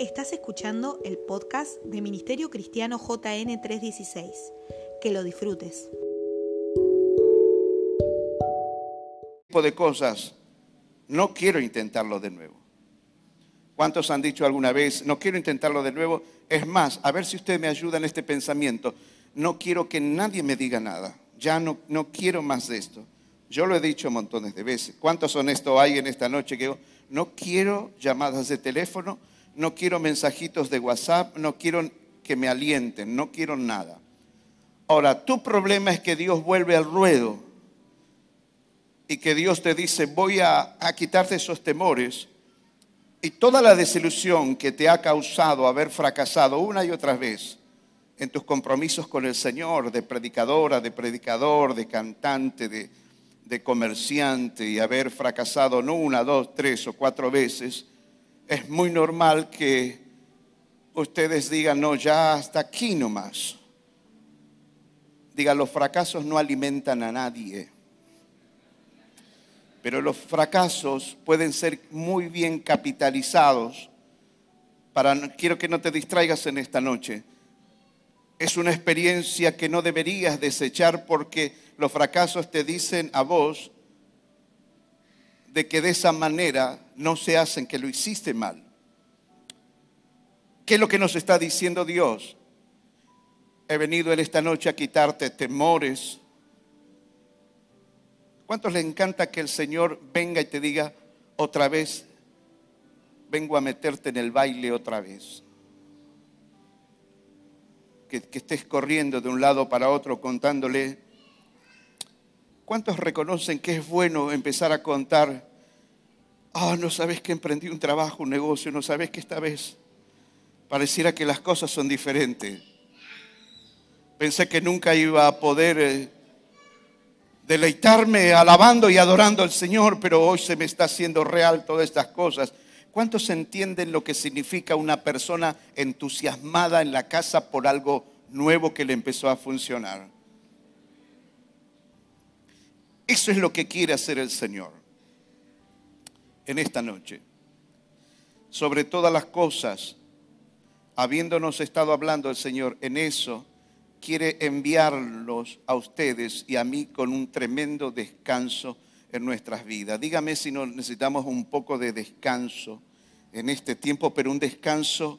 Estás escuchando el podcast de Ministerio Cristiano JN 316. Que lo disfrutes. tipo de cosas, no quiero intentarlo de nuevo. ¿Cuántos han dicho alguna vez, no quiero intentarlo de nuevo? Es más, a ver si usted me ayuda en este pensamiento. No quiero que nadie me diga nada. Ya no, no quiero más de esto. Yo lo he dicho montones de veces. ¿Cuántos honestos hay en esta noche que no quiero llamadas de teléfono, no quiero mensajitos de WhatsApp, no quiero que me alienten, no quiero nada? Ahora, tu problema es que Dios vuelve al ruedo y que Dios te dice, voy a, a quitarte esos temores y toda la desilusión que te ha causado haber fracasado una y otra vez en tus compromisos con el Señor, de predicadora, de predicador, de cantante, de, de comerciante y haber fracasado no una, dos, tres o cuatro veces, es muy normal que ustedes digan, no, ya hasta aquí nomás. Diga, los fracasos no alimentan a nadie. Pero los fracasos pueden ser muy bien capitalizados para, quiero que no te distraigas en esta noche. Es una experiencia que no deberías desechar porque los fracasos te dicen a vos de que de esa manera no se hacen, que lo hiciste mal. ¿Qué es lo que nos está diciendo Dios? He venido en esta noche a quitarte temores, ¿Cuántos le encanta que el Señor venga y te diga otra vez, vengo a meterte en el baile otra vez? Que, que estés corriendo de un lado para otro contándole. ¿Cuántos reconocen que es bueno empezar a contar? Ah, no sabes que emprendí un trabajo, un negocio, no sabes que esta vez pareciera que las cosas son diferentes. Pensé que nunca iba a poder eh, deleitarme alabando y adorando al Señor, pero hoy se me está haciendo real todas estas cosas. ¿Cuántos entienden lo que significa una persona entusiasmada en la casa por algo nuevo que le empezó a funcionar? Eso es lo que quiere hacer el Señor en esta noche. Sobre todas las cosas, habiéndonos estado hablando el Señor en eso, quiere enviarlos a ustedes y a mí con un tremendo descanso en nuestras vidas. Dígame si no necesitamos un poco de descanso en este tiempo, pero un descanso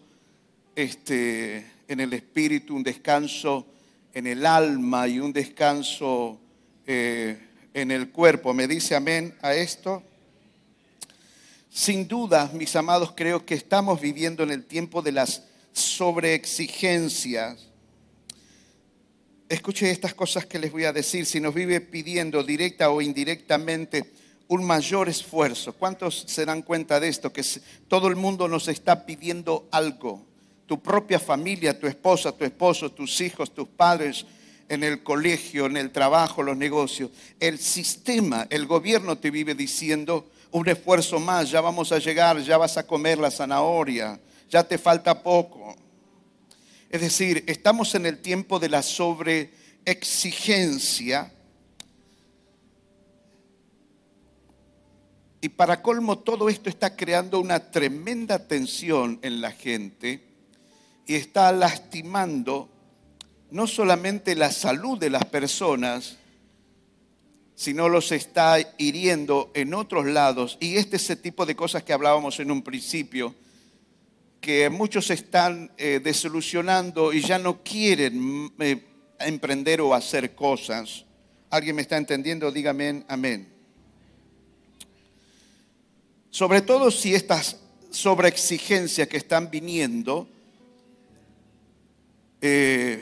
este, en el espíritu, un descanso en el alma y un descanso eh, en el cuerpo. ¿Me dice amén a esto? Sin duda, mis amados, creo que estamos viviendo en el tiempo de las sobreexigencias escuche estas cosas que les voy a decir, si nos vive pidiendo directa o indirectamente un mayor esfuerzo, ¿cuántos se dan cuenta de esto? Que todo el mundo nos está pidiendo algo. Tu propia familia, tu esposa, tu esposo, tus hijos, tus padres, en el colegio, en el trabajo, los negocios. El sistema, el gobierno te vive diciendo un esfuerzo más, ya vamos a llegar, ya vas a comer la zanahoria, ya te falta poco. Es decir, estamos en el tiempo de la sobreexigencia. Y para colmo, todo esto está creando una tremenda tensión en la gente y está lastimando no solamente la salud de las personas, sino los está hiriendo en otros lados. Y este es el tipo de cosas que hablábamos en un principio que muchos están eh, desilusionando y ya no quieren eh, emprender o hacer cosas. ¿Alguien me está entendiendo? Dígame amén. Sobre todo si estas sobreexigencias que están viniendo, eh,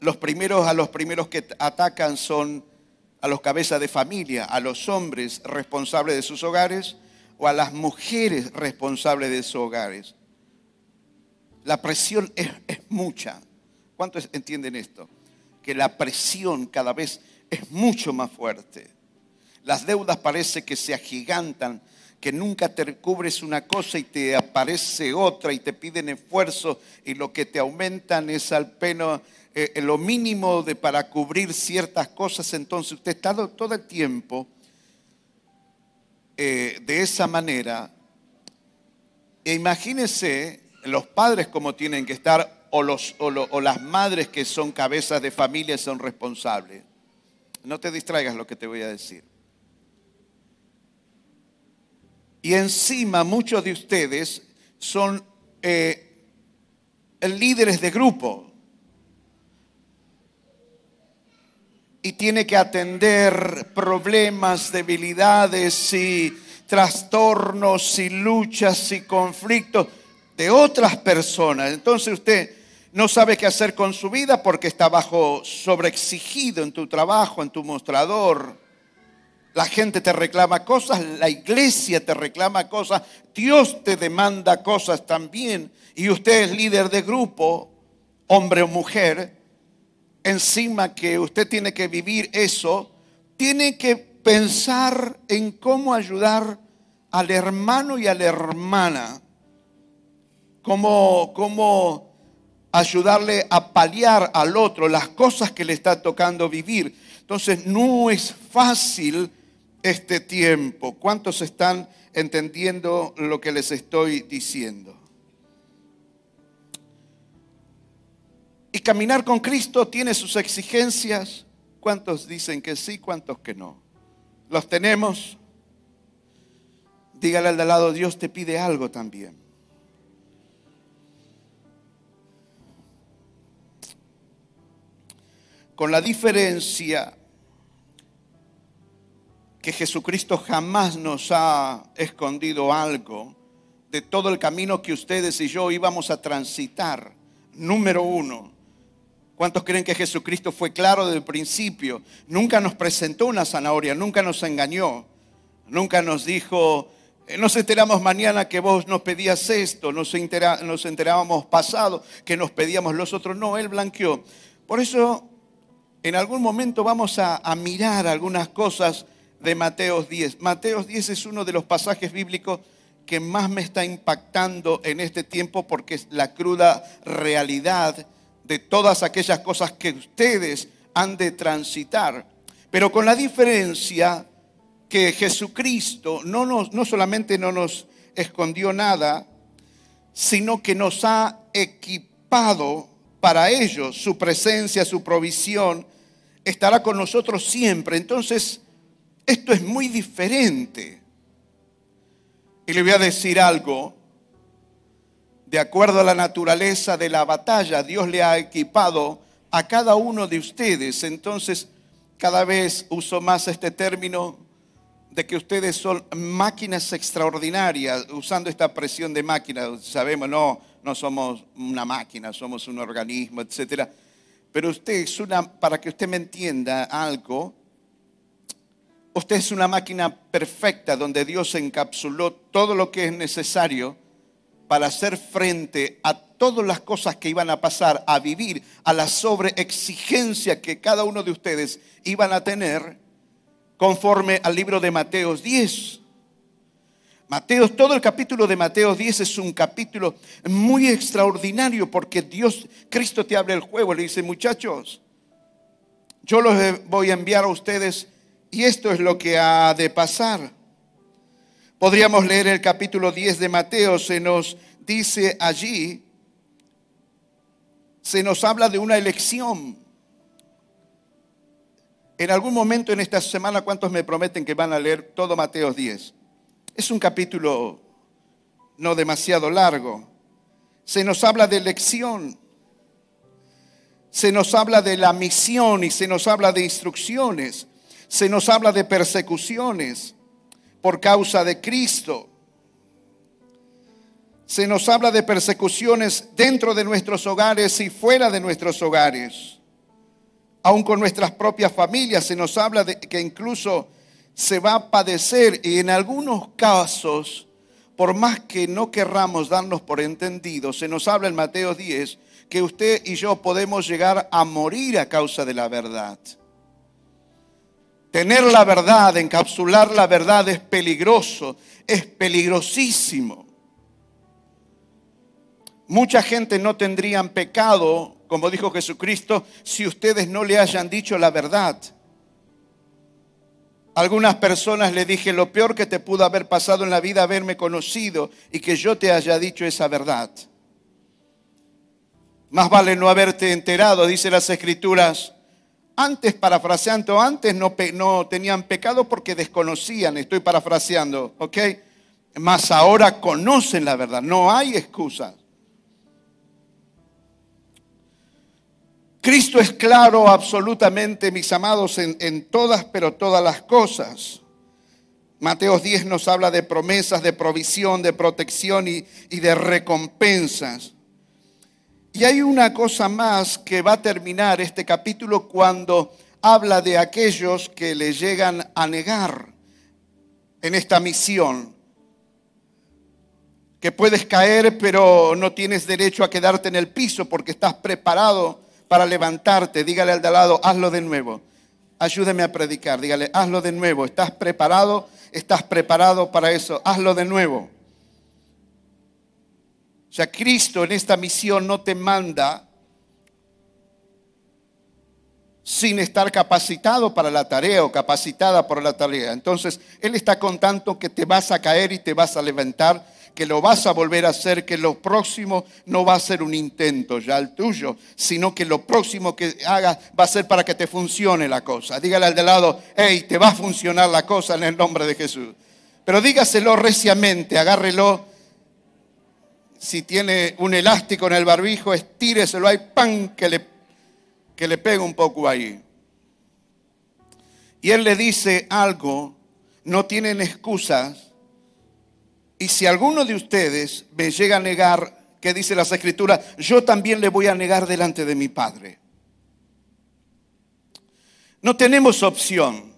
los primeros a los primeros que atacan son a los cabezas de familia, a los hombres responsables de sus hogares, o a las mujeres responsables de sus hogares. La presión es, mucha. ¿Cuántos entienden esto? Que la presión cada vez es mucho más fuerte. Las deudas parece que se agigantan, que nunca te cubres una cosa y te aparece otra y te piden esfuerzo y lo que te aumentan es al peno eh, lo mínimo de para cubrir ciertas cosas. Entonces usted está todo el tiempo eh, de esa manera E imagínense los padres como tienen que estar o, los, o, las madres que son cabezas de familia son responsables. No te distraigas lo que te voy a decir. Y encima muchos de ustedes son eh, líderes de grupo. Y tiene que atender problemas, debilidades y trastornos y luchas y conflictos de otras personas. Entonces usted no sabe qué hacer con su vida porque está bajo sobreexigido en tu trabajo, en tu mostrador. La gente te reclama cosas, la iglesia te reclama cosas, Dios te demanda cosas también. Y usted es líder de grupo, hombre o mujer, encima que usted tiene que vivir eso, tiene que pensar en cómo ayudar al hermano y a la hermana, cómo, cómo ayudarle a paliar al otro las cosas que le está tocando vivir. Entonces no es fácil este tiempo. ¿Cuántos están entendiendo lo que les estoy diciendo? Y caminar con Cristo tiene sus exigencias. ¿Cuántos dicen que sí? ¿Cuántos que no? ¿Los tenemos? Dígale al de lado, Dios te pide algo también. Con la diferencia que Jesucristo jamás nos ha escondido algo de todo el camino que ustedes y yo íbamos a transitar. Número uno, ¿cuántos creen que Jesucristo fue claro desde el principio? Nunca nos presentó una zanahoria, nunca nos engañó, nunca nos dijo, eh, nos enteramos mañana que vos nos pedías esto, nos, enterábamos pasado que nos pedíamos los otros. No, Él blanqueó. Por eso, en algún momento vamos a, a mirar algunas cosas de Mateos 10. Mateos 10 es uno de los pasajes bíblicos que más me está impactando en este tiempo porque es la cruda realidad de todas aquellas cosas que ustedes han de transitar. Pero con la diferencia que Jesucristo no, nos, no solamente no nos escondió nada, sino que nos ha equipado para ello. Su presencia, su provisión estará con nosotros siempre. Entonces, esto es muy diferente. Y le voy a decir algo. De acuerdo a la naturaleza de la batalla, Dios le ha equipado a cada uno de ustedes. Entonces, cada vez uso más este término de que ustedes son máquinas extraordinarias, usando esta presión de máquina. Sabemos, no, no somos una máquina, somos un organismo, etc. Pero usted es una, para que usted me entienda algo, Usted es una máquina perfecta donde Dios encapsuló todo lo que es necesario para hacer frente a todas las cosas que iban a pasar, a vivir, a la sobreexigencia que cada uno de ustedes iban a tener conforme al libro de Mateos 10. Mateos, todo el capítulo de Mateos 10 es un capítulo muy extraordinario porque Dios, Cristo te abre el juego, le dice, muchachos, yo los voy a enviar a ustedes y esto es lo que ha de pasar. Podríamos leer el capítulo 10 de Mateo, se nos dice allí, se nos habla de una elección. En algún momento en esta semana, ¿cuántos me prometen que van a leer todo Mateo 10? Es un capítulo no demasiado largo. Se nos habla de elección, se nos habla de la misión y se nos habla de instrucciones se nos habla de persecuciones por causa de Cristo. Se nos habla de persecuciones dentro de nuestros hogares y fuera de nuestros hogares. Aún con nuestras propias familias se nos habla de que incluso se va a padecer y en algunos casos, por más que no querramos darnos por entendidos, se nos habla en Mateo 10 que usted y yo podemos llegar a morir a causa de la verdad. Tener la verdad, encapsular la verdad es peligroso, es peligrosísimo. Mucha gente no tendrían pecado, como dijo Jesucristo, si ustedes no le hayan dicho la verdad. Algunas personas le dije, lo peor que te pudo haber pasado en la vida, haberme conocido y que yo te haya dicho esa verdad. Más vale no haberte enterado, dice las escrituras. Antes, parafraseando, antes no, tenían pecado porque desconocían, estoy parafraseando, ¿ok? Más ahora conocen la verdad, no hay excusas. Cristo es claro absolutamente, mis amados, en, todas, pero todas las cosas. Mateo 10 nos habla de promesas, de provisión, de protección y de recompensas. Y hay una cosa más que va a terminar este capítulo cuando habla de aquellos que le llegan a negar en esta misión. Que puedes caer, pero no tienes derecho a quedarte en el piso porque estás preparado para levantarte, dígale al de al lado, hazlo de nuevo. Ayúdeme a predicar, dígale, hazlo de nuevo. ¿Estás preparado? ¿Estás preparado para eso? Hazlo de nuevo. O sea, Cristo en esta misión no te manda sin estar capacitado para la tarea o capacitada para la tarea. Entonces, Él está contando que te vas a caer y te vas a levantar que lo vas a volver a hacer, que lo próximo no va a ser un intento ya el tuyo, sino que lo próximo que hagas va a ser para que te funcione la cosa. Dígale al de lado, hey, te va a funcionar la cosa en el nombre de Jesús. Pero dígaselo reciamente, agárrelo. Si tiene un elástico en el barbijo, estíreselo ahí, pan, que le, que le pegue un poco ahí. Y él le dice algo, no tienen excusas y si alguno de ustedes me llega a negar, que dice las escrituras, yo también le voy a negar delante de mi Padre. No tenemos opción.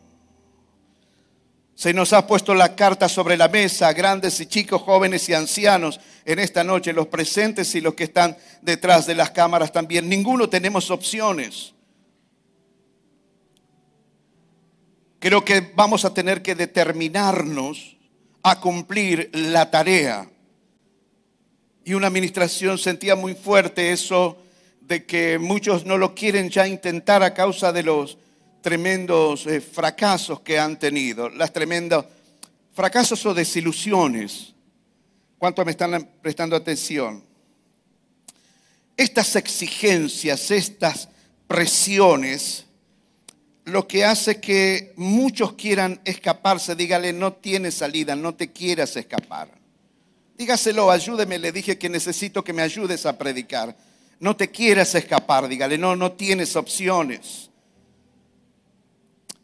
Se nos ha puesto la carta sobre la mesa, grandes y chicos, jóvenes y ancianos, en esta noche, los presentes y los que están detrás de las cámaras también. Ninguno tenemos opciones. Creo que vamos a tener que determinarnos a cumplir la tarea. Y una administración sentía muy fuerte eso de que muchos no lo quieren ya intentar a causa de los tremendos eh, fracasos que han tenido, las tremendas fracasos o desilusiones. ¿Cuántos me están prestando atención? Estas exigencias, estas presiones, lo que hace que muchos quieran escaparse, dígale, no tienes salida, no te quieras escapar. Dígaselo, ayúdeme, le dije que necesito que me ayudes a predicar. No te quieras escapar, dígale, no, no tienes opciones.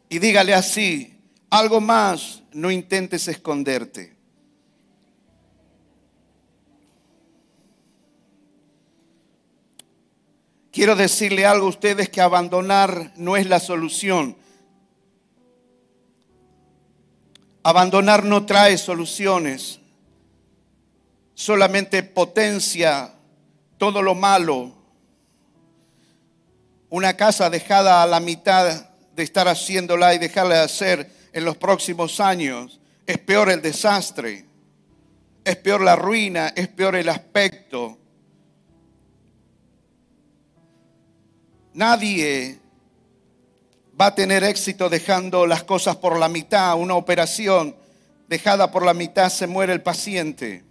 Y dígale así, algo más, no intentes esconderte. Quiero decirle algo a ustedes que abandonar no es la solución. Abandonar no trae soluciones, solamente potencia todo lo malo. Una casa dejada a la mitad de estar haciéndola y dejarla de hacer en los próximos años, es peor el desastre, es peor la ruina, es peor el aspecto. Nadie va a tener éxito dejando las cosas por la mitad. Una operación dejada por la mitad se muere el paciente.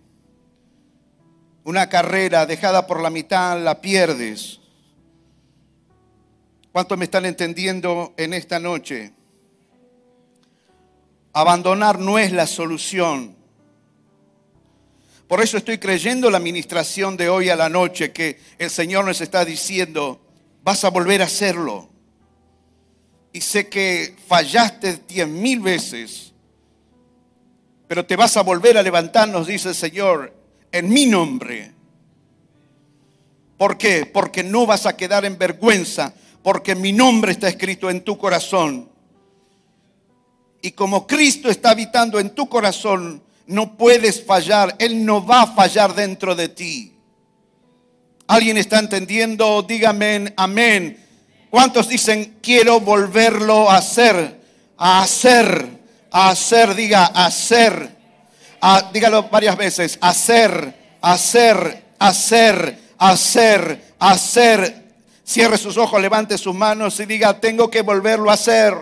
Una carrera dejada por la mitad la pierdes. ¿Cuántos me están entendiendo en esta noche? Abandonar no es la solución. Por eso estoy creyendo la administración de hoy a la noche que el Señor nos está diciendo, vas a volver a hacerlo. Y sé que fallaste diez mil veces, pero te vas a volver a levantar, nos dice el Señor, en mi nombre. ¿Por qué? Porque no vas a quedar en vergüenza, porque mi nombre está escrito en tu corazón. Y como Cristo está habitando en tu corazón, no puedes fallar, Él no va a fallar dentro de ti. ¿Alguien está entendiendo? Dígame amén. ¿Cuántos dicen quiero volverlo a hacer? A hacer, a hacer, diga hacer. dígalo varias veces. Hacer, hacer, hacer, hacer, hacer. Cierre sus ojos, levante sus manos y diga, tengo que volverlo a hacer.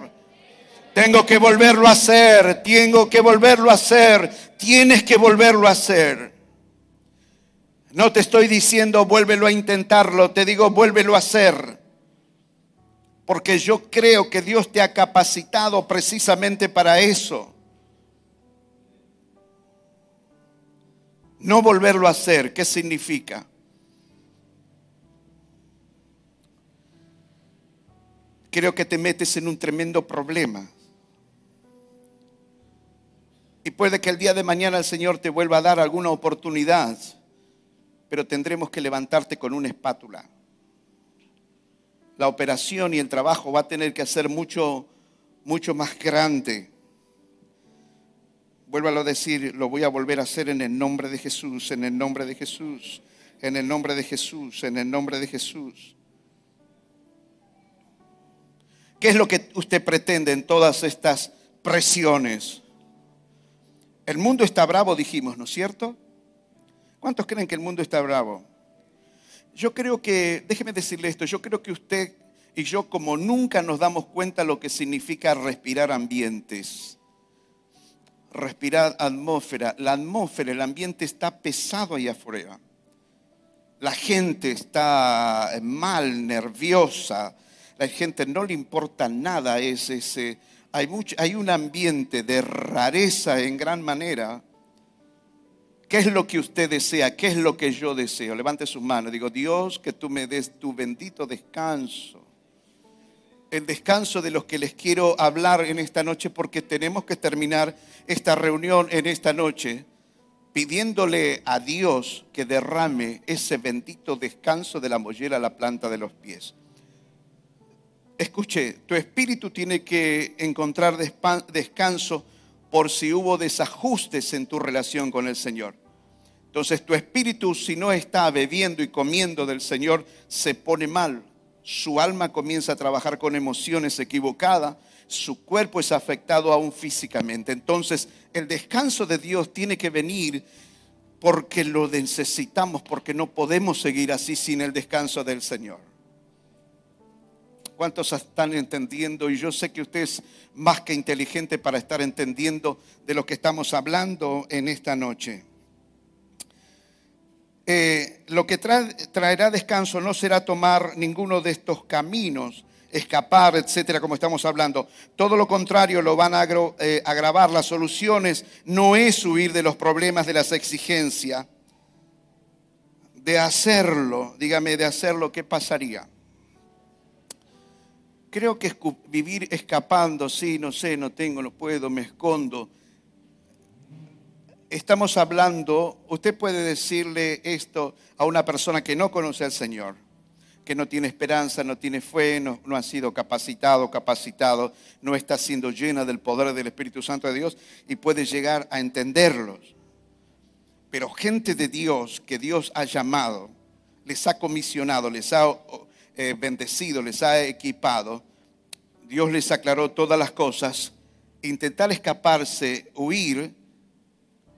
Tengo que volverlo a hacer, tengo que volverlo a hacer, tienes que volverlo a hacer. No te estoy diciendo vuélvelo a intentarlo, te digo vuélvelo a hacer. Porque yo creo que Dios te ha capacitado precisamente para eso. No volverlo a hacer, ¿qué significa? Creo que te metes en un tremendo problema. Y puede que el día de mañana el Señor te vuelva a dar alguna oportunidad, pero tendremos que levantarte con una espátula. La operación y el trabajo va a tener que hacer mucho, mucho más grande. Vuélvalo a decir, lo voy a volver a hacer en el nombre de Jesús, en el nombre de Jesús, en el nombre de Jesús, en el nombre de Jesús. ¿Qué es lo que usted pretende en todas estas presiones? El mundo está bravo, dijimos, ¿no es cierto? ¿Cuántos creen que el mundo está bravo? Yo creo que, déjeme decirle esto, yo creo que usted y yo como nunca nos damos cuenta lo que significa respirar ambientes, respirar atmósfera. La atmósfera, el ambiente está pesado allá afuera. La gente está mal, nerviosa. La gente no le importa nada, es ese hay, hay un ambiente de rareza en gran manera. ¿Qué es lo que usted desea? ¿Qué es lo que yo deseo? Levante sus manos. Digo, Dios, que tú me des tu bendito descanso. El descanso de los que les quiero hablar en esta noche porque tenemos que terminar esta reunión en esta noche pidiéndole a Dios que derrame ese bendito descanso de la mollera a la planta de los pies. Escuche, tu espíritu tiene que encontrar descanso por si hubo desajustes en tu relación con el Señor. Entonces tu espíritu si no está bebiendo y comiendo del Señor se pone mal. Su alma comienza a trabajar con emociones equivocadas, su cuerpo es afectado aún físicamente. Entonces el descanso de Dios tiene que venir porque lo necesitamos, porque no podemos seguir así sin el descanso del Señor. ¿Cuántos están entendiendo? Y yo sé que usted es más que inteligente para estar entendiendo de lo que estamos hablando en esta noche. Eh, lo que traerá descanso no será tomar ninguno de estos caminos, escapar, etcétera, como estamos hablando. Todo lo contrario, lo van a eh, agravar. Las soluciones no es huir de los problemas, de las exigencias. De hacerlo, dígame, de hacerlo, ¿qué pasaría? Creo que vivir escapando, sí, no sé, no tengo, no puedo, me escondo. Estamos hablando, usted puede decirle esto a una persona que no conoce al Señor, que no tiene esperanza, no tiene fe, no, no ha sido capacitado, capacitado, no está siendo llena del poder del Espíritu Santo de Dios y puede llegar a entenderlos. Pero gente de Dios que Dios ha llamado, les ha comisionado, les ha eh, bendecido, les ha equipado, Dios les aclaró todas las cosas, intentar escaparse, huir,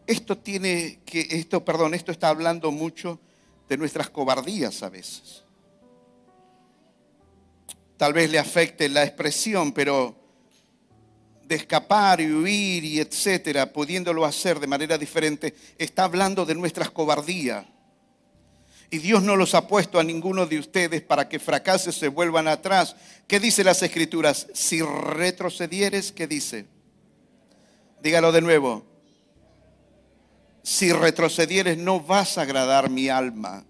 esto tiene que, esto, perdón, esto está hablando mucho de nuestras cobardías a veces. Tal vez le afecte la expresión, pero de escapar y huir y etcétera, pudiéndolo hacer de manera diferente, está hablando de nuestras cobardías. Y Dios no los ha puesto a ninguno de ustedes para que fracases, se vuelvan atrás. ¿Qué dice las escrituras? Si retrocedieres, ¿qué dice? Dígalo de nuevo. Si retrocedieres no vas a agradar mi alma.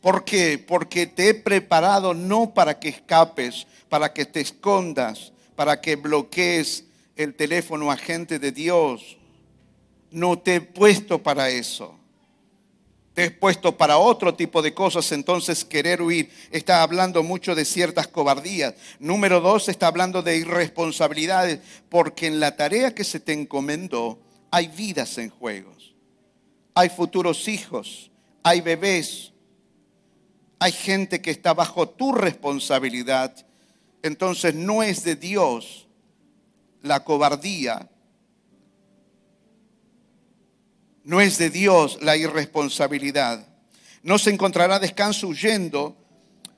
¿Por qué? Porque te he preparado no para que escapes, para que te escondas, para que bloquees el teléfono agente de Dios. No te he puesto para eso te he puesto para otro tipo de cosas, entonces querer huir está hablando mucho de ciertas cobardías. Número dos, está hablando de irresponsabilidades, porque en la tarea que se te encomendó hay vidas en juegos, hay futuros hijos, hay bebés, hay gente que está bajo tu responsabilidad. Entonces no es de Dios la cobardía, No es de Dios la irresponsabilidad. No se encontrará descanso huyendo.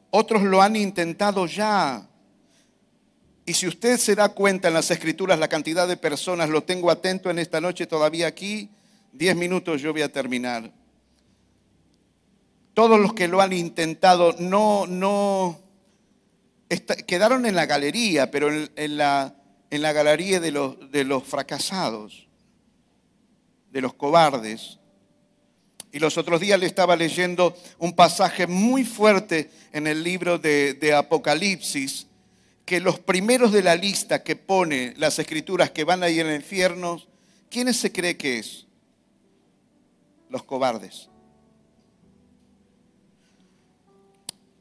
Otros lo han intentado ya Y si usted se da cuenta en las escrituras la cantidad de personas, lo tengo atento en esta noche todavía aquí, diez minutos yo voy a terminar. Todos los que lo han intentado no, no, quedaron en la galería, pero en, la, en la galería de los, de los fracasados, de los cobardes. Y los otros días le estaba leyendo un pasaje muy fuerte en el libro de, Apocalipsis, que los primeros de la lista que pone las escrituras que van a ir al infierno, ¿quiénes se cree que es? Los cobardes.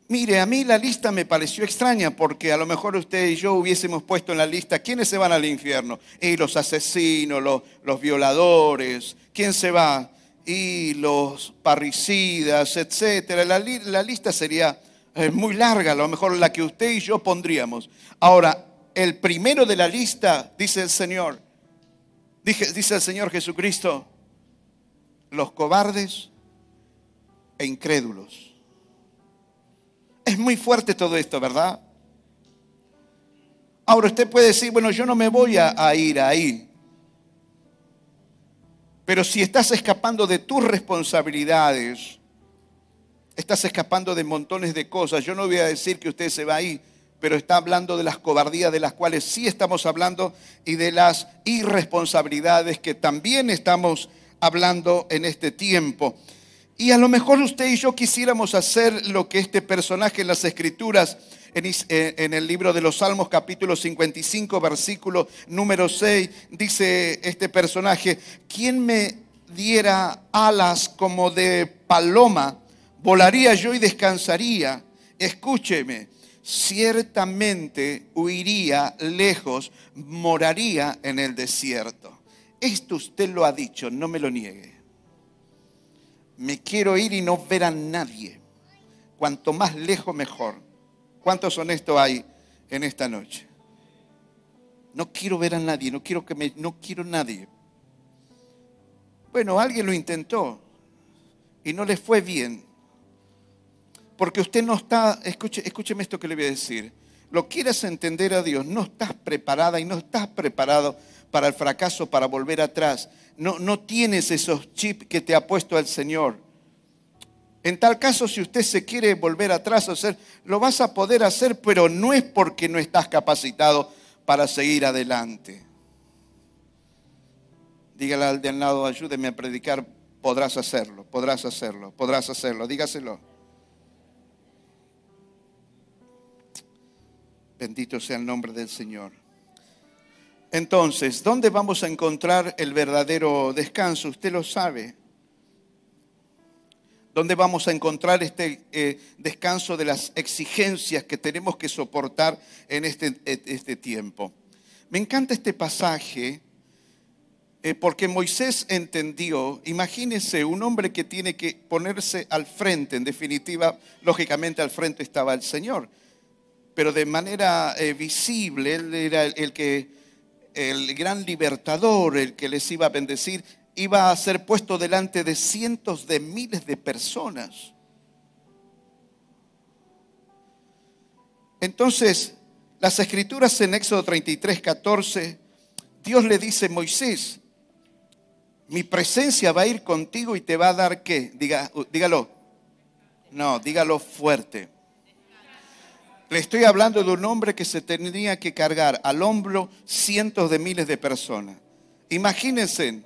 Mire, a mí la lista me pareció extraña porque a lo mejor usted y yo hubiésemos puesto en la lista quiénes se van al infierno. Y los asesinos, los, violadores, ¿quién se va? Y los parricidas. La, la lista sería eh, muy larga, a lo mejor la que usted y yo pondríamos. Ahora, el primero de la lista, dice el Señor, dice el Señor Jesucristo, los cobardes e incrédulos. Es muy fuerte todo esto, ¿verdad? Ahora usted puede decir, bueno, yo no me voy a, ir ahí. Pero si estás escapando de tus responsabilidades, estás escapando de montones de cosas, yo no voy a decir que usted se va ahí, pero está hablando de las cobardías de las cuales sí estamos hablando y de las irresponsabilidades que también estamos hablando en este tiempo. Y a lo mejor usted y yo quisiéramos hacer lo que este personaje en las escrituras, eh, en, el libro de los Salmos capítulo 55, versículo número 6, dice este personaje, ¿quién me diera alas como de paloma? Volaría yo y descansaría. Escúcheme, ciertamente huiría lejos, moraría en el desierto. Esto usted lo ha dicho, no me lo niegue me quiero ir y no ver a nadie. Cuanto más lejos, mejor. ¿Cuántos honestos hay en esta noche? No quiero ver a nadie, no quiero que me, no quiero nadie. Bueno, alguien lo intentó y no le fue bien. Porque usted no está, escuche, escúcheme esto que le voy a decir. Lo quieras entender a Dios, no estás preparada y no estás preparado para el fracaso, para volver atrás. No, no tienes esos chips que te ha puesto el Señor. En tal caso, si usted se quiere volver atrás, hacer, lo vas a poder hacer, pero no es porque no estás capacitado para seguir adelante. Dígale al de al lado, ayúdeme a predicar, podrás hacerlo, podrás hacerlo, podrás hacerlo, dígaselo. Bendito sea el nombre del Señor. Entonces, ¿dónde vamos a encontrar el verdadero descanso? Usted lo sabe. ¿Dónde vamos a encontrar este eh, descanso de las exigencias que tenemos que soportar en este, este tiempo? Me encanta este pasaje eh, porque Moisés entendió, imagínese un hombre que tiene que ponerse al frente, en definitiva, lógicamente al frente estaba el Señor, pero de manera eh, visible, él era el que el gran libertador, el que les iba a bendecir, iba a ser puesto delante de cientos de miles de personas. Entonces, las escrituras en Éxodo 33, 14, Dios le dice a Moisés, mi presencia va a ir contigo y te va a dar qué? Diga, dígalo. No, dígalo fuerte. Le estoy hablando de un hombre que se tenía que cargar al hombro cientos de miles de personas. Imagínense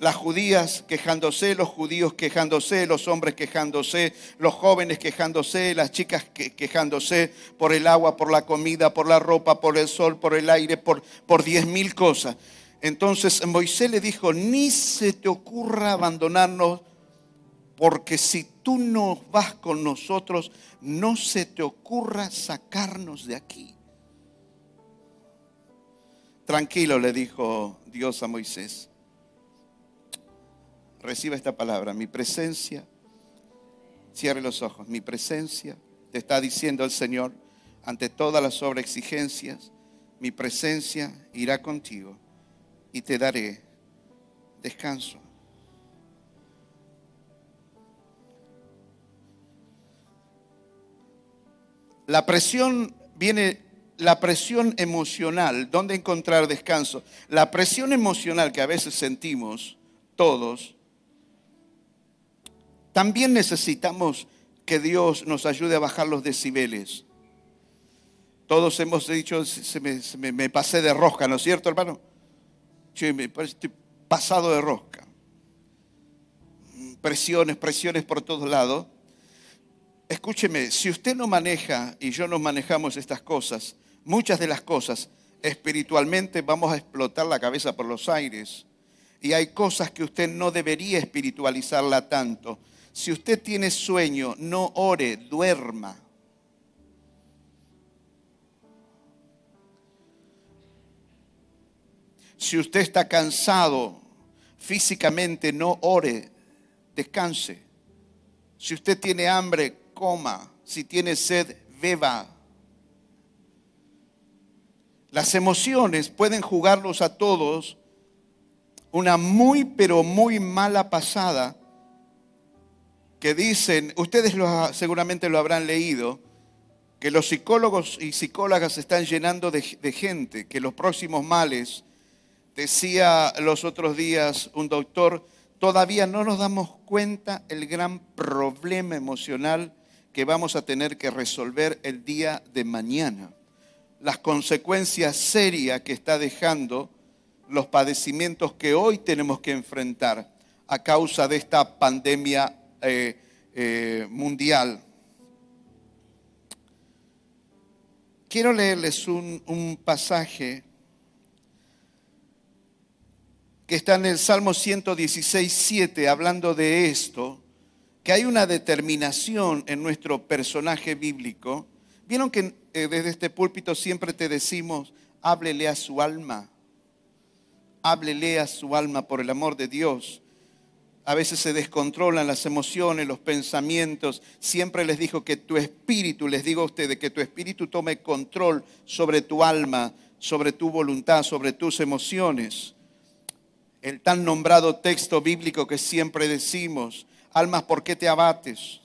las judías quejándose, los judíos quejándose, los hombres quejándose, los jóvenes quejándose, las chicas quejándose por el agua, por la comida, por la ropa, por el sol, por el aire, por, por diez mil cosas. Entonces Moisés le dijo, ni se te ocurra abandonarnos porque si tú no vas con nosotros, no se te ocurra sacarnos de aquí. Tranquilo, le dijo Dios a Moisés. Reciba esta palabra, mi presencia, cierre los ojos, mi presencia, te está diciendo el Señor, ante todas las sobreexigencias, mi presencia irá contigo y te daré descanso. La presión viene la presión emocional, ¿dónde encontrar descanso? La presión emocional que a veces sentimos todos, también necesitamos que Dios nos ayude a bajar los decibeles. Todos hemos dicho, se me, pasé de rosca, ¿no es cierto, hermano? Sí, me estoy pasado de rosca. Presiones, presiones por todos lados. Escúcheme, si usted no maneja y yo no manejamos estas cosas, muchas de las cosas, espiritualmente vamos a explotar la cabeza por los aires. Y hay cosas que usted no debería espiritualizarla tanto. Si usted tiene sueño, no ore, duerma. Si usted está cansado físicamente, no ore, descanse. Si usted tiene hambre, coma. Si tiene sed, beba. Las emociones pueden jugarlos a todos una muy, pero muy mala pasada que dicen, ustedes seguramente lo habrán leído, que los psicólogos y psicólogas están llenando de, de gente, que los próximos males, decía los otros días un doctor, todavía no nos damos cuenta el gran problema emocional que vamos a tener que resolver el día de mañana. Las consecuencias serias que está dejando los padecimientos que hoy tenemos que enfrentar a causa de esta pandemia eh, eh, mundial. Quiero leerles un, un pasaje que está en el Salmo 116, 7, hablando de esto, que hay una determinación en nuestro personaje bíblico. Vieron que eh, desde este púlpito siempre te decimos, háblele a su alma, háblele a su alma por el amor de Dios a veces se descontrolan las emociones, los pensamientos. Siempre les dijo que tu espíritu, les digo a ustedes, que tu espíritu tome control sobre tu alma, sobre tu voluntad, sobre tus emociones. El tan nombrado texto bíblico que siempre decimos, almas, ¿por qué te abates?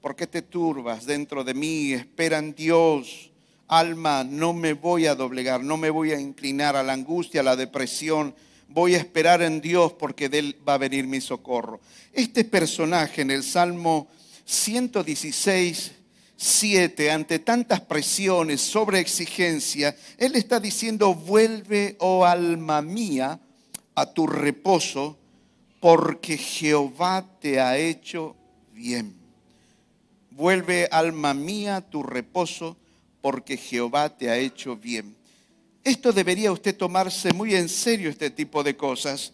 ¿Por qué te turbas dentro de mí? Espera en Dios. Alma, no me voy a doblegar, no me voy a inclinar a la angustia, a la depresión voy a esperar en Dios porque de Él va a venir mi socorro. Este personaje en el Salmo 116, 7, ante tantas presiones, sobre exigencia, Él está diciendo, vuelve, oh alma mía, a tu reposo, porque Jehová te ha hecho bien. Vuelve, alma mía, tu reposo, porque Jehová te ha hecho bien. Esto debería usted tomarse muy en serio, este tipo de cosas.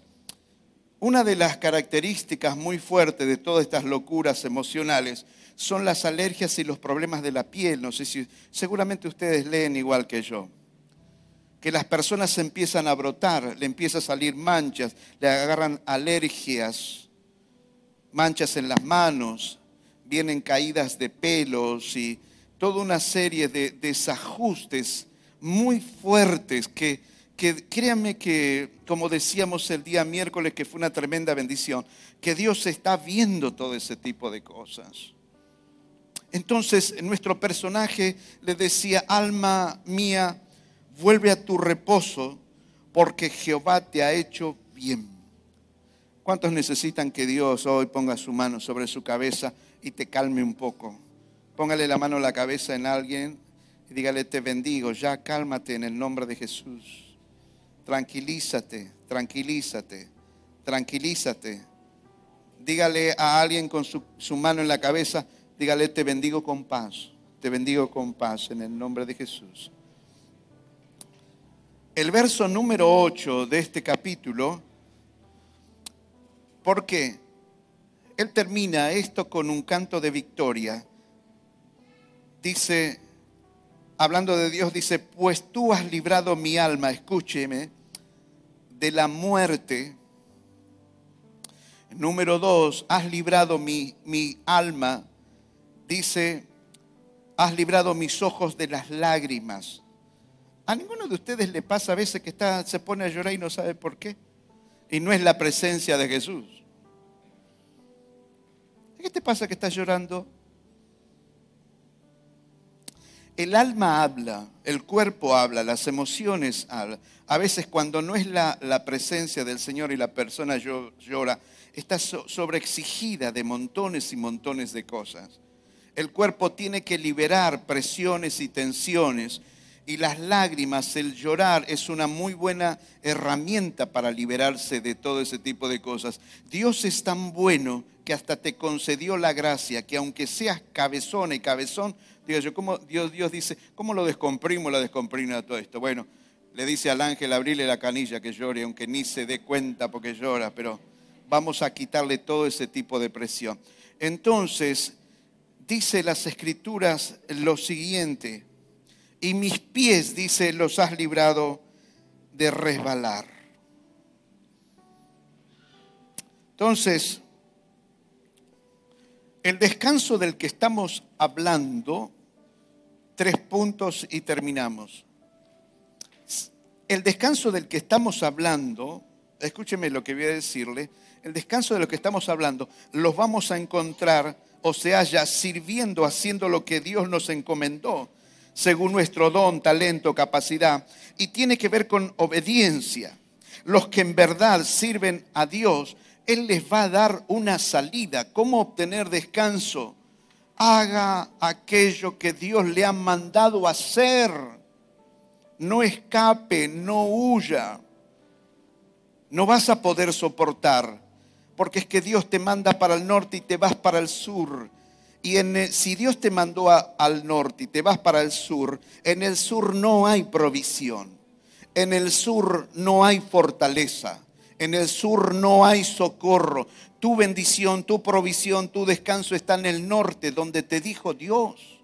Una de las características muy fuertes de todas estas locuras emocionales son las alergias y los problemas de la piel. No sé si seguramente ustedes leen igual que yo. Que las personas empiezan a brotar, le empiezan a salir manchas, le agarran alergias, manchas en las manos, vienen caídas de pelos y toda una serie de desajustes muy fuertes que, que créanme que, como decíamos el día miércoles, que fue una tremenda bendición, que Dios está viendo todo ese tipo de cosas. Entonces nuestro personaje le decía, alma mía, vuelve a tu reposo porque Jehová te ha hecho bien. ¿Cuántos necesitan que Dios hoy ponga su mano sobre su cabeza y te calme un poco? Póngale la mano en la cabeza en alguien y dígale, te bendigo, ya cálmate en el nombre de Jesús. Tranquilízate, tranquilízate, tranquilízate. Dígale a alguien con su, su mano en la cabeza, dígale, te bendigo con paz, te bendigo con paz en el nombre de Jesús. El verso número 8 de este capítulo, porque él termina esto con un canto de victoria. Dice, hablando de Dios, dice, pues tú has librado mi alma, escúcheme, de la muerte. Número dos, has librado mi, mi alma, dice, has librado mis ojos de las lágrimas. A ninguno de ustedes le pasa a veces que está, se pone a llorar y no sabe por qué. Y no es la presencia de Jesús. ¿Qué te pasa que estás llorando? el alma habla, el cuerpo habla, las emociones hablan. A veces cuando no es la, presencia del Señor y la persona llora, está sobreexigida de montones y montones de cosas. El cuerpo tiene que liberar presiones y tensiones y las lágrimas, el llorar es una muy buena herramienta para liberarse de todo ese tipo de cosas. Dios es tan bueno que hasta te concedió la gracia, que aunque seas cabezón y cabezón, Digo yo, ¿cómo Dios, Dios dice, ¿cómo lo descomprimo, lo descomprimo todo esto? Bueno, le dice al ángel, abrirle la canilla que llore, aunque ni se dé cuenta porque llora, pero vamos a quitarle todo ese tipo de presión. Entonces, dice las escrituras lo siguiente, y mis pies, dice, los has librado de resbalar. Entonces, el descanso del que estamos hablando tres puntos y terminamos. El descanso del que estamos hablando, escúcheme lo que voy a decirle, el descanso de lo que estamos hablando, los vamos a encontrar o se haya sirviendo, haciendo lo que Dios nos encomendó, según nuestro don, talento, capacidad, y tiene que ver con obediencia. Los que en verdad sirven a Dios, Él les va a dar una salida. ¿Cómo obtener descanso? haga aquello que Dios le ha mandado hacer. No escape, no huya. No vas a poder soportar, porque es que Dios te manda para el norte y te vas para el sur. Y si Dios te mandó al norte y te vas para el sur, en el sur no hay provisión. En el sur no hay fortaleza. En el sur no hay socorro. Tu bendición, tu provisión, tu descanso está en el norte, donde te dijo Dios.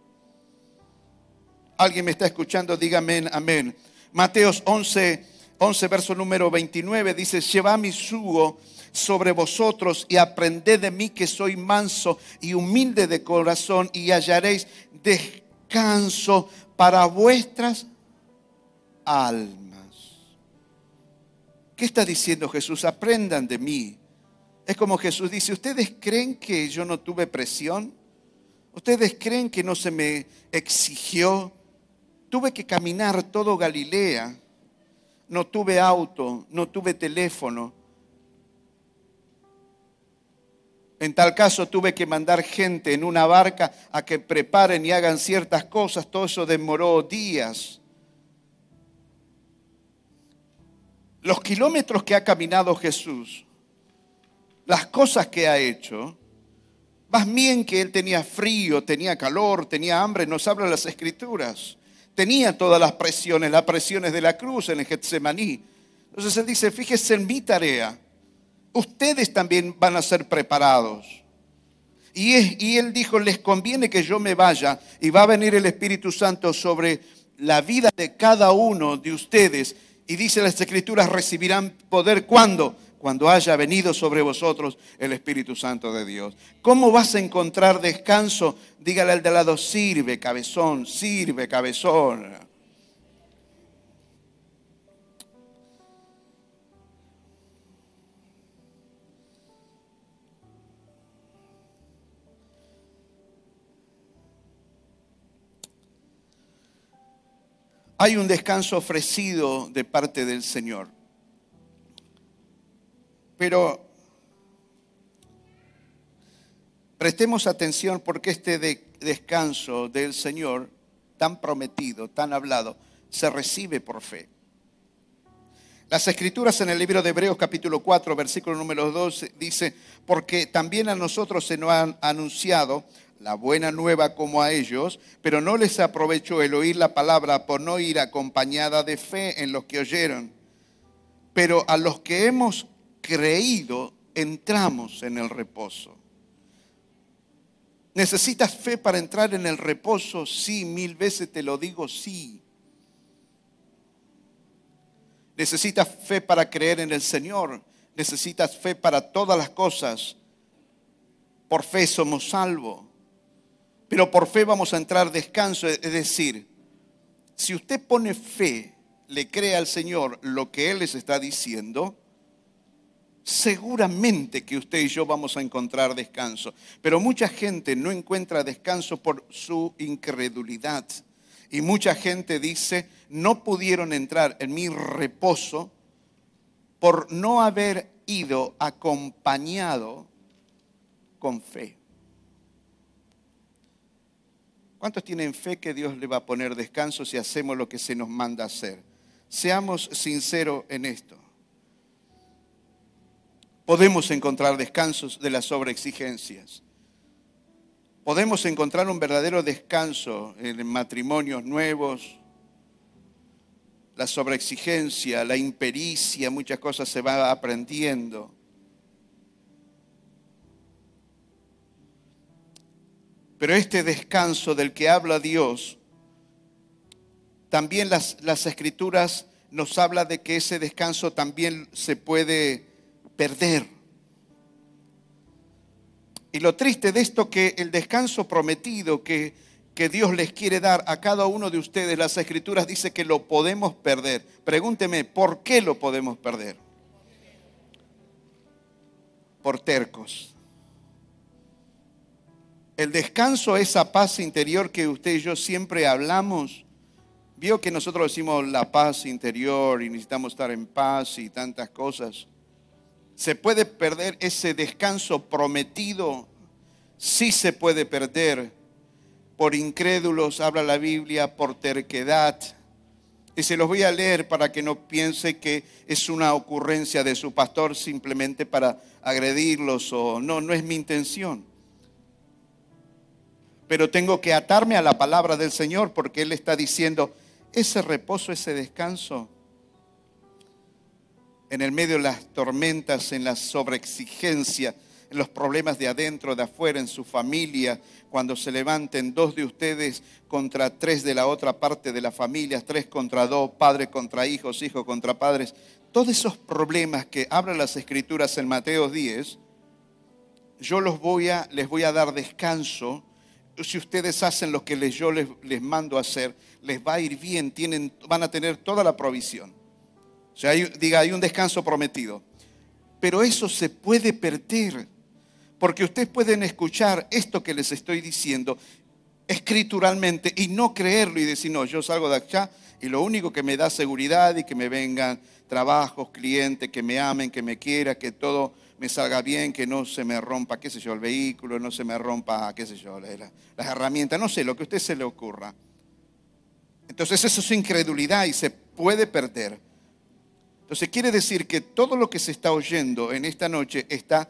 ¿Alguien me está escuchando? Dígame amén. Mateos 11, 11, verso número 29 dice, lleva mi sugo sobre vosotros y aprended de mí que soy manso y humilde de corazón y hallaréis descanso para vuestras almas. ¿Qué está diciendo Jesús? Aprendan de mí es como Jesús dice, ¿ustedes creen que yo no tuve presión? ¿Ustedes creen que no se me exigió? Tuve que caminar todo Galilea. No tuve auto, no tuve teléfono. En tal caso tuve que mandar gente en una barca a que preparen y hagan ciertas cosas. Todo eso demoró días. Los kilómetros que ha caminado Jesús las cosas que ha hecho, más bien que él tenía frío, tenía calor, tenía hambre, nos hablan las escrituras. Tenía todas las presiones, las presiones de la cruz en el Getsemaní. Entonces él dice, fíjese en mi tarea, ustedes también van a ser preparados. Y, él dijo, les conviene que yo me vaya y va a venir el Espíritu Santo sobre la vida de cada uno de ustedes. Y dice las escrituras, recibirán poder cuando? cuando haya venido sobre vosotros el Espíritu Santo de Dios. ¿Cómo vas a encontrar descanso? Dígale al de lado, sirve cabezón, sirve cabezón. Hay un descanso ofrecido de parte del Señor. Pero prestemos atención porque este descanso del Señor, tan prometido, tan hablado, se recibe por fe. Las escrituras en el libro de Hebreos capítulo 4, versículo número 12, dice, porque también a nosotros se nos han anunciado la buena nueva como a ellos, pero no les aprovechó el oír la palabra por no ir acompañada de fe en los que oyeron. Pero a los que hemos creído, entramos en el reposo. ¿Necesitas fe para entrar en el reposo? Sí, mil veces te lo digo, sí. Necesitas fe para creer en el Señor. Necesitas fe para todas las cosas. Por fe somos salvos. Pero por fe vamos a entrar descanso. Es decir, si usted pone fe, le cree al Señor lo que Él les está diciendo, seguramente que usted y yo vamos a encontrar descanso. Pero mucha gente no encuentra descanso por su incredulidad. Y mucha gente dice, no pudieron entrar en mi reposo por no haber ido acompañado con fe. ¿Cuántos tienen fe que Dios le va a poner descanso si hacemos lo que se nos manda hacer? Seamos sinceros en esto. Podemos encontrar descansos de las sobreexigencias. Podemos encontrar un verdadero descanso en matrimonios nuevos. La sobreexigencia, la impericia, muchas cosas se van aprendiendo. Pero este descanso del que habla Dios, también las, las escrituras nos habla de que ese descanso también se puede perder. Y lo triste de esto que el descanso prometido que, que Dios les quiere dar a cada uno de ustedes, las escrituras dice que lo podemos perder. Pregúnteme, ¿por qué lo podemos perder? Por tercos. El descanso, esa paz interior que usted y yo siempre hablamos, vio que nosotros decimos la paz interior y necesitamos estar en paz y tantas cosas. ¿Se puede perder ese descanso prometido? Sí se puede perder. Por incrédulos, habla la Biblia, por terquedad. Y se los voy a leer para que no piense que es una ocurrencia de su pastor simplemente para agredirlos o no, no es mi intención. Pero tengo que atarme a la palabra del Señor porque Él está diciendo, ese reposo, ese descanso, en el medio de las tormentas, en la sobreexigencia, en los problemas de adentro, de afuera, en su familia, cuando se levanten dos de ustedes contra tres de la otra parte de la familia, tres contra dos, padre contra hijos, hijos contra padres, todos esos problemas que hablan las escrituras en Mateo 10, yo los voy a, les voy a dar descanso. Si ustedes hacen lo que yo les, les mando a hacer, les va a ir bien, tienen, van a tener toda la provisión. O sea, diga, hay un descanso prometido. Pero eso se puede perder. Porque ustedes pueden escuchar esto que les estoy diciendo escrituralmente y no creerlo y decir, no, yo salgo de acá y lo único que me da seguridad y que me vengan trabajos, clientes, que me amen, que me quieran, que todo me salga bien, que no se me rompa, qué sé yo, el vehículo, no se me rompa, qué sé yo, las herramientas, no sé, lo que a usted se le ocurra. Entonces eso es incredulidad y se puede perder. Entonces quiere decir que todo lo que se está oyendo en esta noche está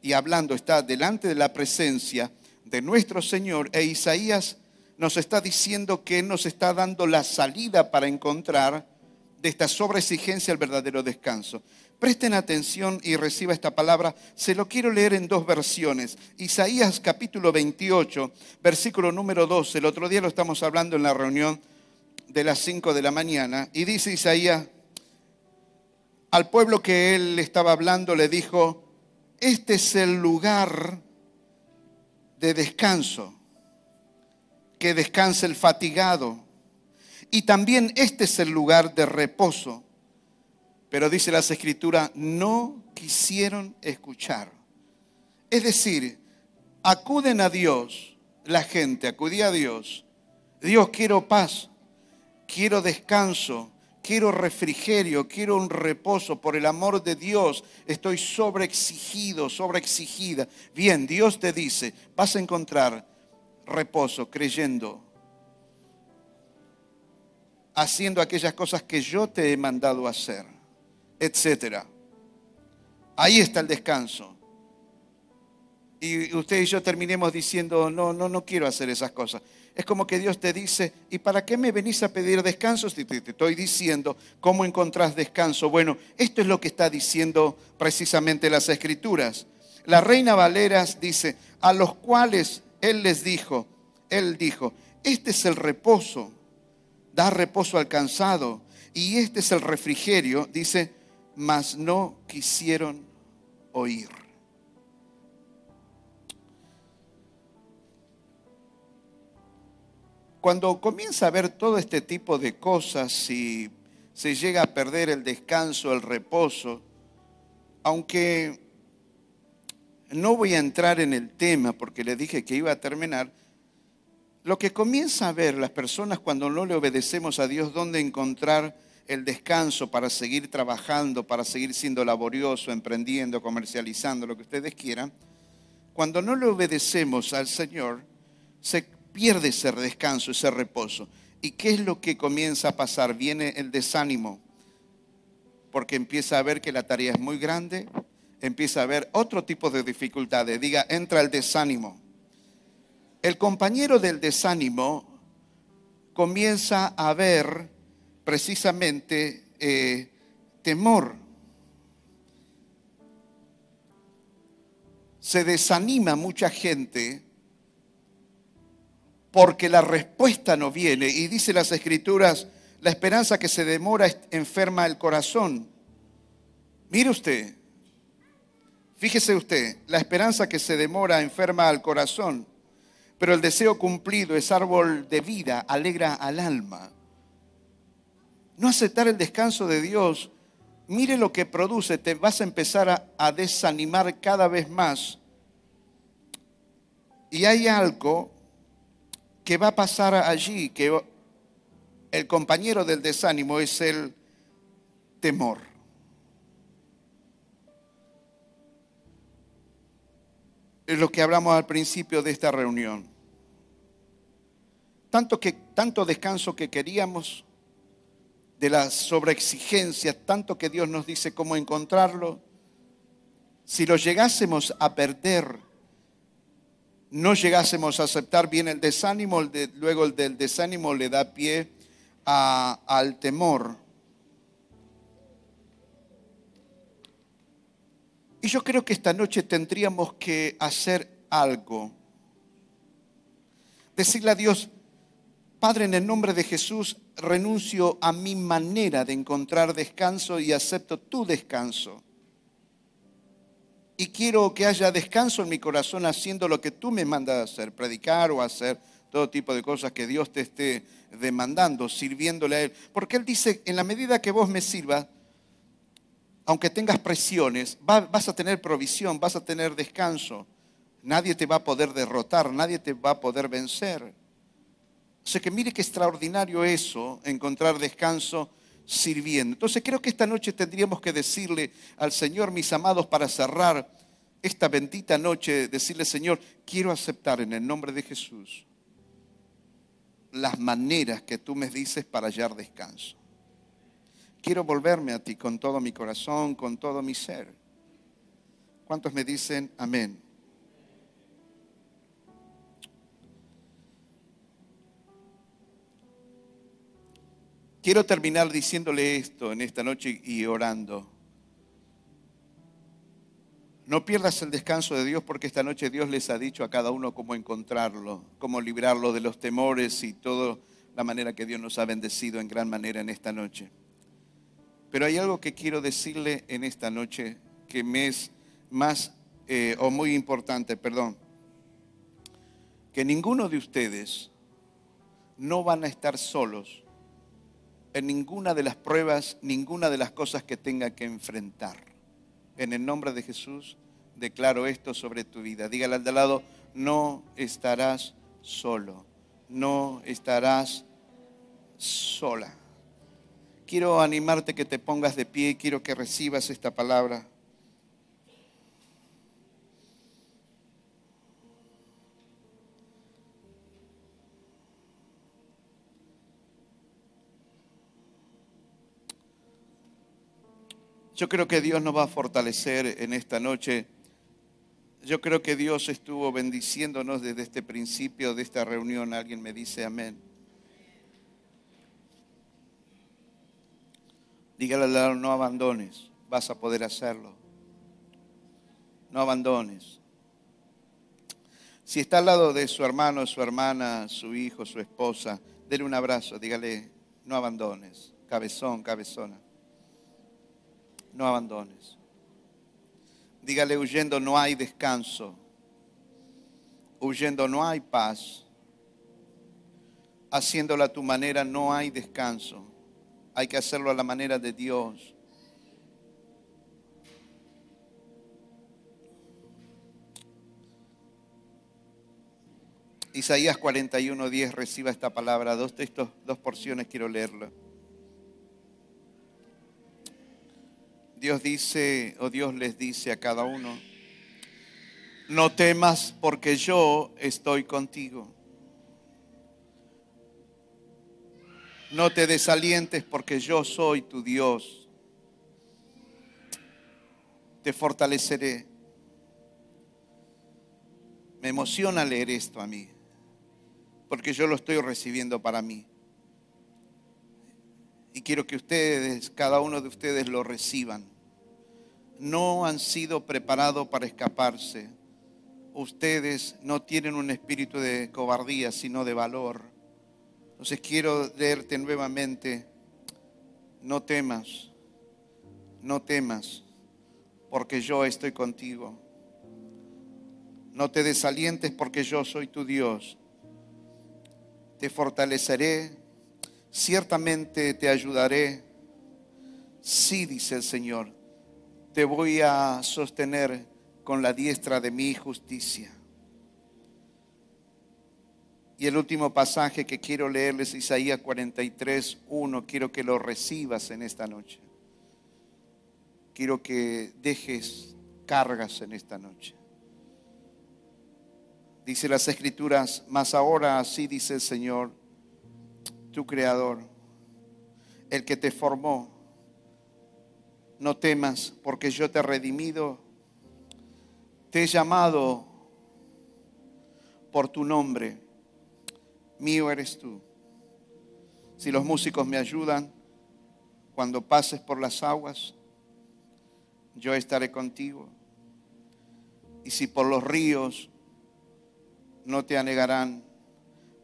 y hablando está delante de la presencia de nuestro Señor e Isaías nos está diciendo que nos está dando la salida para encontrar de esta sobreexigencia el verdadero descanso. Presten atención y reciba esta palabra. Se lo quiero leer en dos versiones. Isaías capítulo 28, versículo número 12. El otro día lo estamos hablando en la reunión de las 5 de la mañana. Y dice Isaías, al pueblo que él estaba hablando le dijo, este es el lugar de descanso, que descanse el fatigado. Y también este es el lugar de reposo. Pero dice las escrituras, no quisieron escuchar. Es decir, acuden a Dios, la gente acudía a Dios. Dios, quiero paz, quiero descanso, quiero refrigerio, quiero un reposo, por el amor de Dios estoy sobreexigido, sobreexigida. Bien, Dios te dice, vas a encontrar reposo creyendo, haciendo aquellas cosas que yo te he mandado hacer, etcétera. Ahí está el descanso y usted y yo terminemos diciendo, no, no, no quiero hacer esas cosas. Es como que Dios te dice, ¿y para qué me venís a pedir descanso si te, estoy diciendo cómo encontrás descanso? Bueno, esto es lo que está diciendo precisamente las escrituras. La reina Valeras dice, a los cuales Él les dijo, Él dijo, este es el reposo, da reposo al cansado, y este es el refrigerio, dice, mas no quisieron oír. Cuando comienza a ver todo este tipo de cosas y se llega a perder el descanso, el reposo, aunque no voy a entrar en el tema porque le dije que iba a terminar, lo que comienza a ver las personas cuando no le obedecemos a Dios, dónde encontrar el descanso para seguir trabajando, para seguir siendo laborioso, emprendiendo, comercializando, lo que ustedes quieran, cuando no le obedecemos al Señor, se pierde ese descanso, ese reposo. ¿Y qué es lo que comienza a pasar? Viene el desánimo, porque empieza a ver que la tarea es muy grande, empieza a ver otro tipo de dificultades. Diga, entra el desánimo. El compañero del desánimo comienza a ver precisamente eh, temor. Se desanima mucha gente porque la respuesta no viene. Y dice las escrituras, la esperanza que se demora enferma el corazón. Mire usted, fíjese usted, la esperanza que se demora enferma al corazón, pero el deseo cumplido es árbol de vida, alegra al alma no aceptar el descanso de Dios, mire lo que produce, te vas a empezar a, desanimar cada vez más. Y hay algo que va a pasar allí, que el compañero del desánimo es el temor. Es lo que hablamos al principio de esta reunión. Tanto, descanso que queríamos, de la sobreexigencia, tanto que Dios nos dice cómo encontrarlo, si lo llegásemos a perder, no llegásemos a aceptar bien el desánimo, luego el del desánimo le da pie al temor. Y yo creo que esta noche tendríamos que hacer algo. Decirle a Dios, Padre, en el nombre de Jesús, renuncio a mi manera de encontrar descanso y acepto tu descanso. Y quiero que haya descanso en mi corazón haciendo lo que tú me mandas hacer, predicar o hacer todo tipo de cosas que Dios te esté demandando, sirviéndole a Él. Porque Él dice, en la medida que vos me sirvas, aunque tengas presiones, vas a tener provisión, vas a tener descanso. Nadie te va a poder derrotar, nadie te va a poder vencer. O sea que mire qué extraordinario eso, encontrar descanso sirviendo. Entonces creo que esta noche tendríamos que decirle al Señor, mis amados, para cerrar esta bendita noche, decirle, Señor, quiero aceptar en el nombre de Jesús las maneras que tú me dices para hallar descanso. Quiero volverme a ti con todo mi corazón, con todo mi ser. ¿Cuántos me dicen amén? Quiero terminar diciéndole esto en esta noche y orando. No pierdas el descanso de Dios porque esta noche Dios les ha dicho a cada uno cómo encontrarlo, cómo librarlo de los temores y toda la manera que Dios nos ha bendecido en gran manera en esta noche. Pero hay algo que quiero decirle en esta noche que me es más eh, o muy importante, perdón, que ninguno de ustedes no van a estar solos en ninguna de las pruebas, ninguna de las cosas que tenga que enfrentar. En el nombre de Jesús declaro esto sobre tu vida. Dígale al de lado, no estarás solo, no estarás sola. Quiero animarte que te pongas de pie quiero que recibas esta palabra. Yo creo que Dios nos va a fortalecer en esta noche. Yo creo que Dios estuvo bendiciéndonos desde este principio de esta reunión. Alguien me dice amén. Dígale al lado, no abandones, vas a poder hacerlo. No abandones. Si está al lado de su hermano, su hermana, su hijo, su esposa, déle un abrazo, dígale, no abandones, cabezón, cabezona no abandones. Dígale, huyendo no hay descanso. Huyendo no hay paz. Haciéndolo a tu manera no hay descanso. Hay que hacerlo a la manera de Dios. Isaías 41, 10, reciba esta palabra. Dos textos, dos porciones quiero leerlo. Dios dice, o Dios les dice a cada uno, no temas porque yo estoy contigo. No te desalientes porque yo soy tu Dios. Te fortaleceré. Me emociona leer esto a mí, porque yo lo estoy recibiendo para mí. Y quiero que ustedes, cada uno de ustedes lo reciban. No han sido preparados para escaparse. Ustedes no tienen un espíritu de cobardía, sino de valor. Entonces quiero leerte nuevamente, no temas, no temas, porque yo estoy contigo. No te desalientes porque yo soy tu Dios. Te fortaleceré, ciertamente te ayudaré. Sí, dice el Señor, te voy a sostener con la diestra de mi justicia. Y el último pasaje que quiero leerles, Isaías 43, 1, quiero que lo recibas en esta noche. Quiero que dejes cargas en esta noche. Dice las escrituras, mas ahora así dice el Señor, tu creador, el que te formó. No temas, porque yo te he redimido, te he llamado por tu nombre, mío eres tú. Si los músicos me ayudan, cuando pases por las aguas, yo estaré contigo. Y si por los ríos no te anegarán.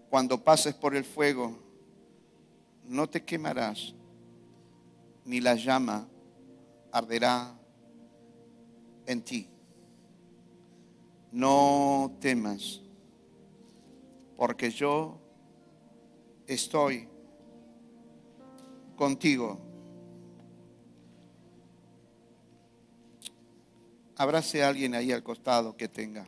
Cuando pases por el fuego, no te quemarás, ni la llama arderá en ti. No temas, porque yo estoy contigo. Abrace a alguien ahí al costado que tenga.